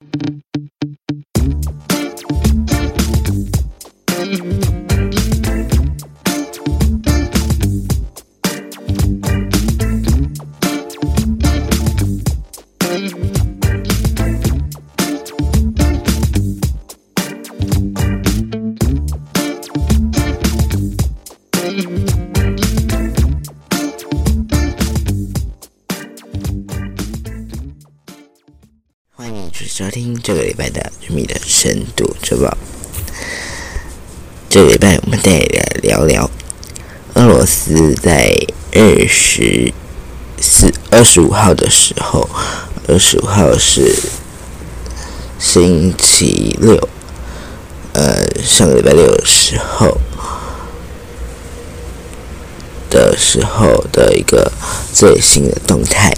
欢这个礼拜的《秘的深度周报》。这个礼拜我们再来聊聊俄罗斯在二十四、二十五号的时候，二十五号是星期六，呃，上个礼拜六的时候的时候的一个最新的动态。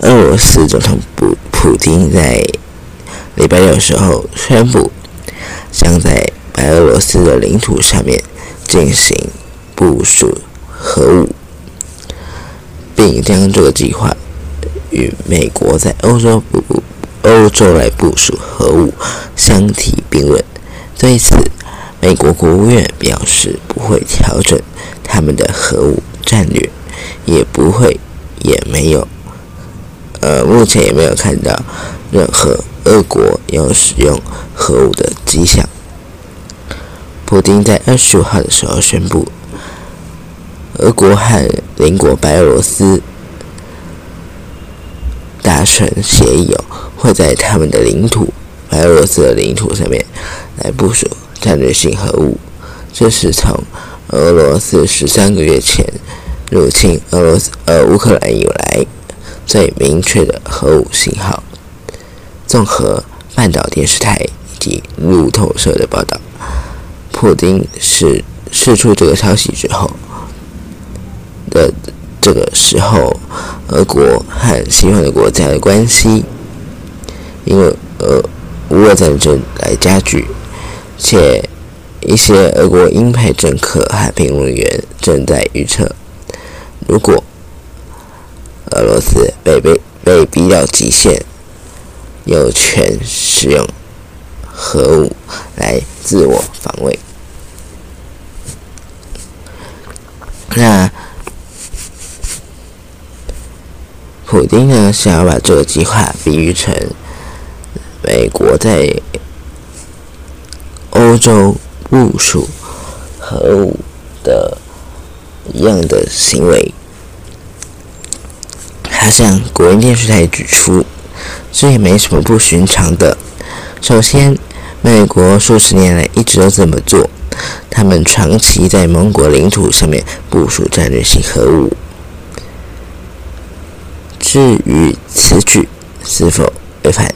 俄罗斯总统普普京在礼拜六时候宣布，将在白俄罗斯的领土上面进行部署核武，并将这个计划与美国在欧洲部欧洲来部署核武相提并论。对此，美国国务院表示不会调整他们的核武战略，也不会，也没有。呃，目前也没有看到任何俄国要使用核武的迹象。普京在二十五号的时候宣布，俄国和邻国白俄罗斯达成协议哦，会在他们的领土白俄罗斯的领土上面来部署战略性核武。这是从俄罗斯十三个月前入侵俄罗斯呃乌克兰以来。最明确的核武信号。综合半岛电视台以及路透社的报道，普京是释出这个消息之后的这个时候，俄国和西方的国家的关系，因为呃乌俄战争来加剧，且一些俄国鹰派政客和评论员正在预测，如果。俄罗斯被被被逼到极限，有权使用核武来自我防卫。那普京呢？想要把这个计划比喻成美国在欧洲部署核武的一样的行为。他向国营电视台指出，这也没什么不寻常的。首先，美国数十年来一直都这么做，他们长期在盟国领土上面部署战略性核武。至于此举是否违反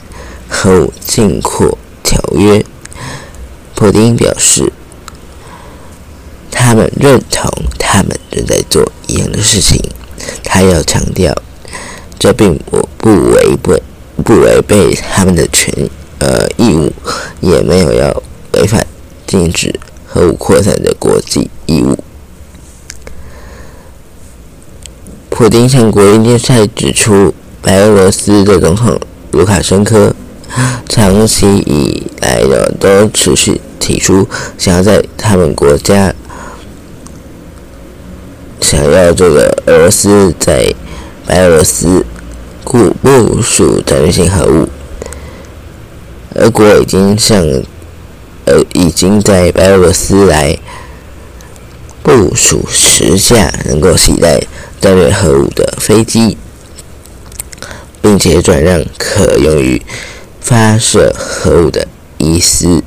核武禁扩条约，普京表示，他们认同他们正在做一样的事情。他要强调。这并不不违背不违背他们的权呃义务，也没有要违反禁止核武扩散的国际义务。普京向国营电视台指出，白俄罗斯的总统卢卡申科长期以来的都持续提出，想要在他们国家想要这个俄罗斯在。白俄罗斯部部署战略性核武，俄国已经向呃已经在白俄罗斯来部署十架能够携带战略核武的飞机，并且转让可用于发射核武的伊斯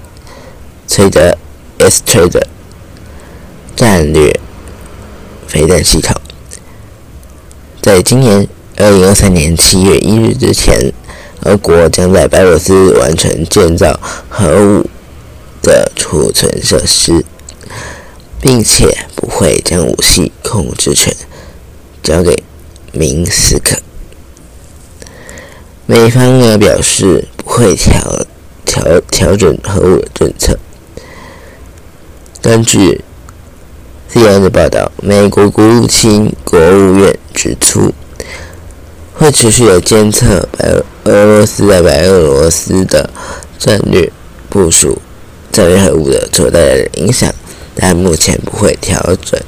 崔德 S 崔德战略飞弹系统。在今年二零二三年七月一日之前，俄国将在白俄罗斯完成建造核武的储存设施，并且不会将武器控制权交给明斯克。美方呢表示不会调调调整核武的政策。根据 CNN 的报道，美国国务卿国务院指出，会持续的监测白俄罗斯在白俄罗斯的战略部署、战略核武的所带来的影响，但目前不会调整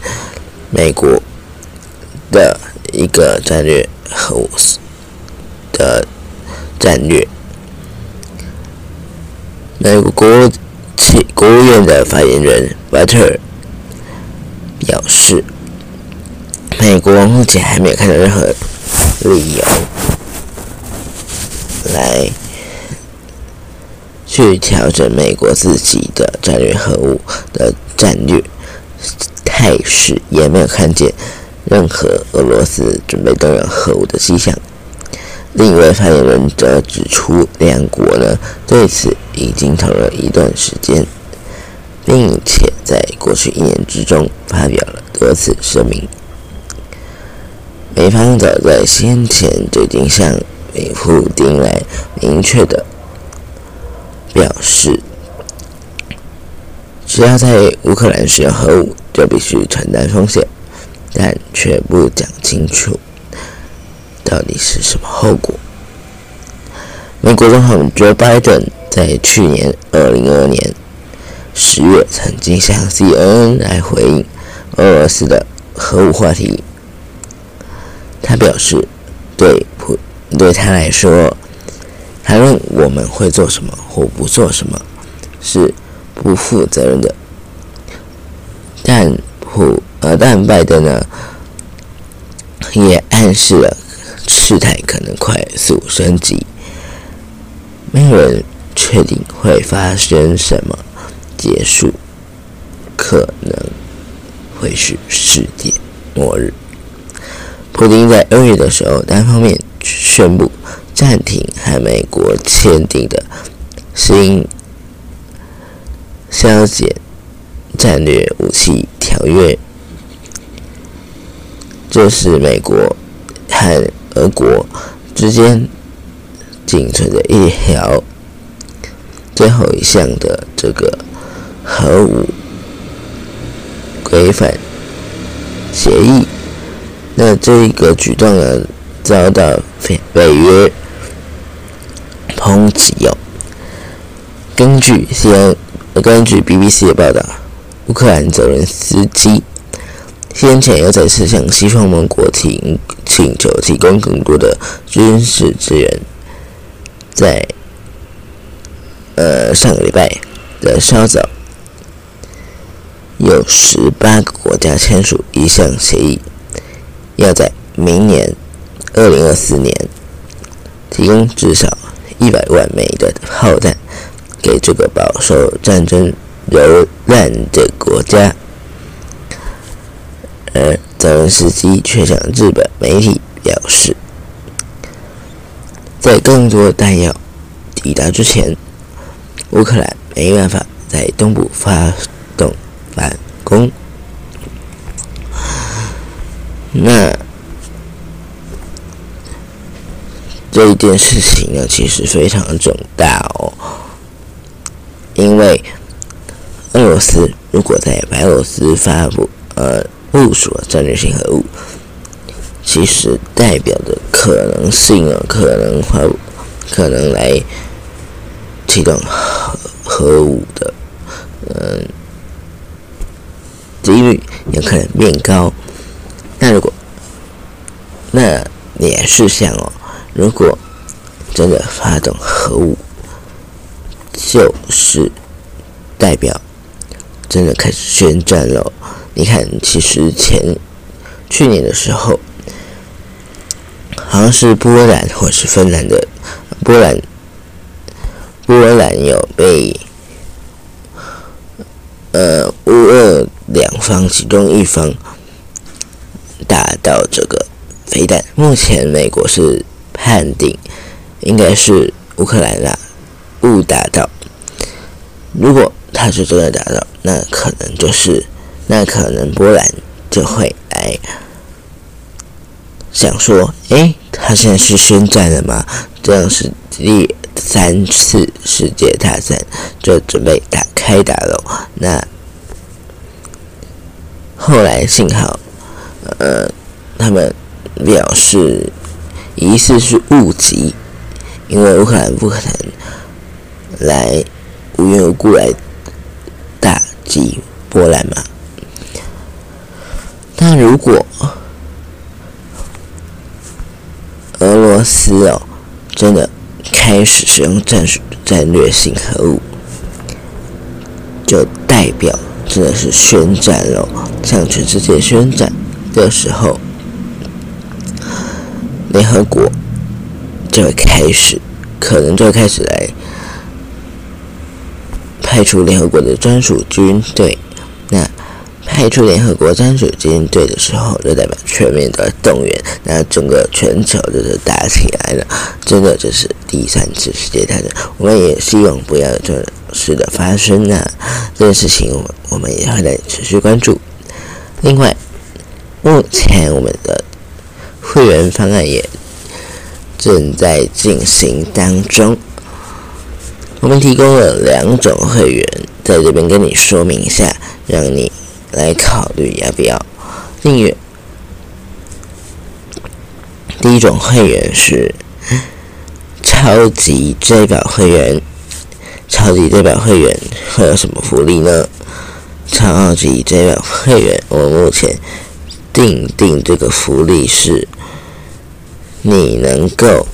美国的一个战略核武的战略。美国国务国务院的发言人 Butter 表示，美国目前还没有看到任何。理由来去调整美国自己的战略核武的战略态势，也没有看见任何俄罗斯准备动用核武的迹象。另一位发言人则指出，两国呢对此已经讨论一段时间，并且在过去一年之中发表了多次声明。美方早在先前就已经向普丁来明确的表示，只要在乌克兰使用核武，就必须承担风险，但却不讲清楚到底是什么后果。美国总统 Joe Biden 在去年二零二二年十月曾经向 CNN 来回应俄罗斯的核武话题。他表示，对普对他来说，谈论我们会做什么或不做什么是不负责任的。但普呃，但拜登呢，也暗示了事态可能快速升级。没有人确定会发生什么结束，可能会是世界末日。普京在二月的时候单方面宣布暂停和美国签订的新削减战略武器条约，这是美国和俄国之间仅存的一条最后一项的这个核武规范协议。那这一个举动呢，遭到北北约抨击哦。根据 C，根据 BBC 的报道，乌克兰泽连斯基先前又再次向西方盟国请请求提供更多的军事支援，在呃上个礼拜的稍早，有十八个国家签署一项协议。要在明年二零二四年提供至少一百万枚的炮弹给这个饱受战争蹂躏的国家，而泽连斯基却向日本媒体表示，在更多弹药抵达之前，乌克兰没办法在东部发反攻。那这一件事情呢，其实非常重大哦，因为俄罗斯如果在白俄罗斯发布呃部署战略性核武，其实代表的可能性啊，可能会可能来启动核核武的嗯几率有可能变高。那如果，那也是想哦，如果真的发动核武，就是代表真的开始宣战了。你看，其实前去年的时候，好像是波兰或是芬兰的波兰，波兰有被呃乌俄两方其中一方。打到这个飞弹，目前美国是判定应该是乌克兰啦误打到。如果他是真的打到，那可能就是那可能波兰就会来想说：哎，他现在是宣战了吗？这样是第三次世界大战就准备打开打了。那后来幸好。呃，他们表示疑似是误击，因为乌克兰不可能来无缘无故来打击波兰嘛。但如果俄罗斯哦真的开始使用战术战略性核武，就代表真的是宣战了，向全世界宣战的时候。联合国就会开始，可能就会开始来派出联合国的专属军队。那派出联合国专属军队的时候，就代表全面的动员，那整个全球就是打起来了。真的就是第三次世界大战，我们也希望不要这种事的发生啊！这件事情，我我们也会来持续关注。另外，目前我们的。会员方案也正在进行当中。我们提供了两种会员，在这边跟你说明一下，让你来考虑要不要订阅。第一种会员是超级追宝会员，超级追宝会员会有什么福利呢？超级追宝会员，我目前定定这个福利是。你能够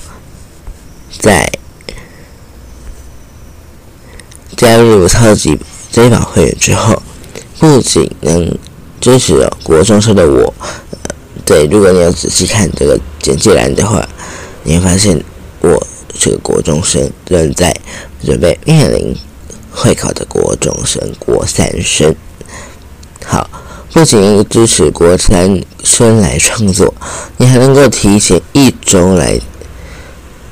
在加入超级追宝会员之后，不仅能支持国中生的我，对，如果你要仔细看这个简介栏的话，你会发现我这个国中生正在准备面临会考的国中生国三生。好。不仅支持国三生来创作，你还能够提前一周来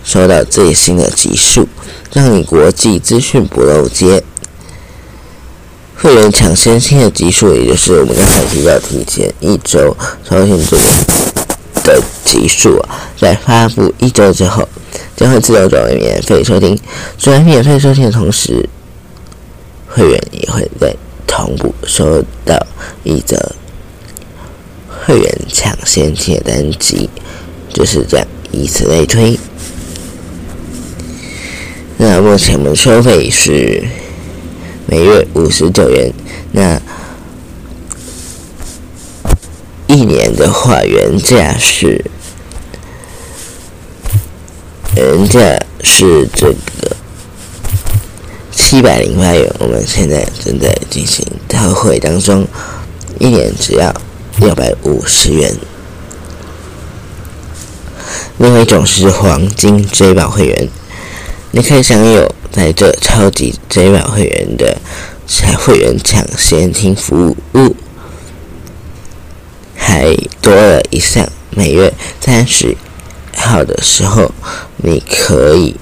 收到最新的集数，让你国际资讯不漏接。会员抢先听的集数，也就是我们刚才提到提前一周收听这个的集数，在发布一周之后，将会自动转为免费收听。转为免费收听的同时，会员也会在。同步收到一则会员抢先贴单集，就是这样，以此类推。那目前我们收费是每月五十九元，那一年的话原价是价是这个。七百零八元，我们现在正在进行特惠当中，一年只要六百五十元。另外一种是黄金追宝会员，你可以享有在这超级追宝会员的会员抢先听服务，还多了一项，每月三十好的时候，你可以。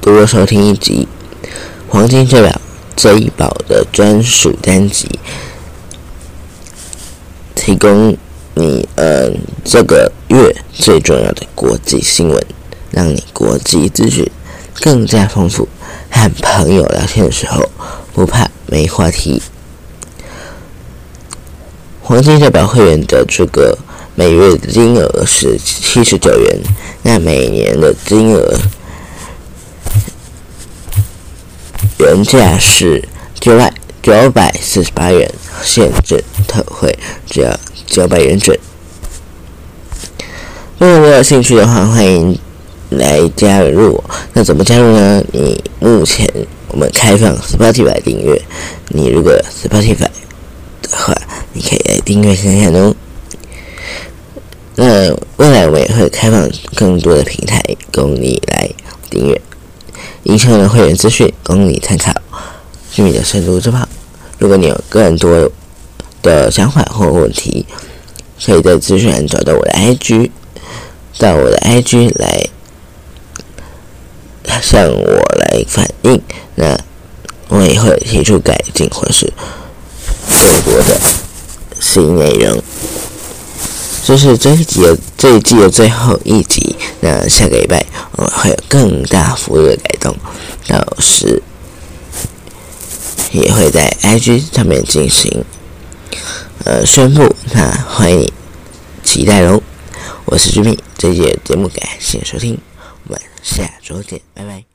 多收听一集《黄金追表这一宝》的专属单集，提供你呃这个月最重要的国际新闻，让你国际资讯更加丰富。和朋友聊天的时候不怕没话题。黄金追表会员的这个每月的金额是七十九元，那每年的金额。原价是九百九百四十八元，现正特惠只要九百元整。如果你有兴趣的话，欢迎来加入。那怎么加入呢？你目前我们开放 Spotify 订阅，你如果 Spotify 的话，你可以来订阅看看哦。那未来我也会开放更多的平台供你来订阅。以上的会员资讯供你参考，居民的深度之炮。如果你有更多的想法或问题，可以在资讯栏找到我的 IG，到我的 IG 来向我来反映。那我也会提出改进或是更多的新内容。这是这一集的这一季的最后一集，那下个礼拜我会有更大幅度的改动，到时也会在 IG 上面进行呃宣布，那欢迎你期待喽！我是居民，这节节目感谢收听，我们下周见，拜拜。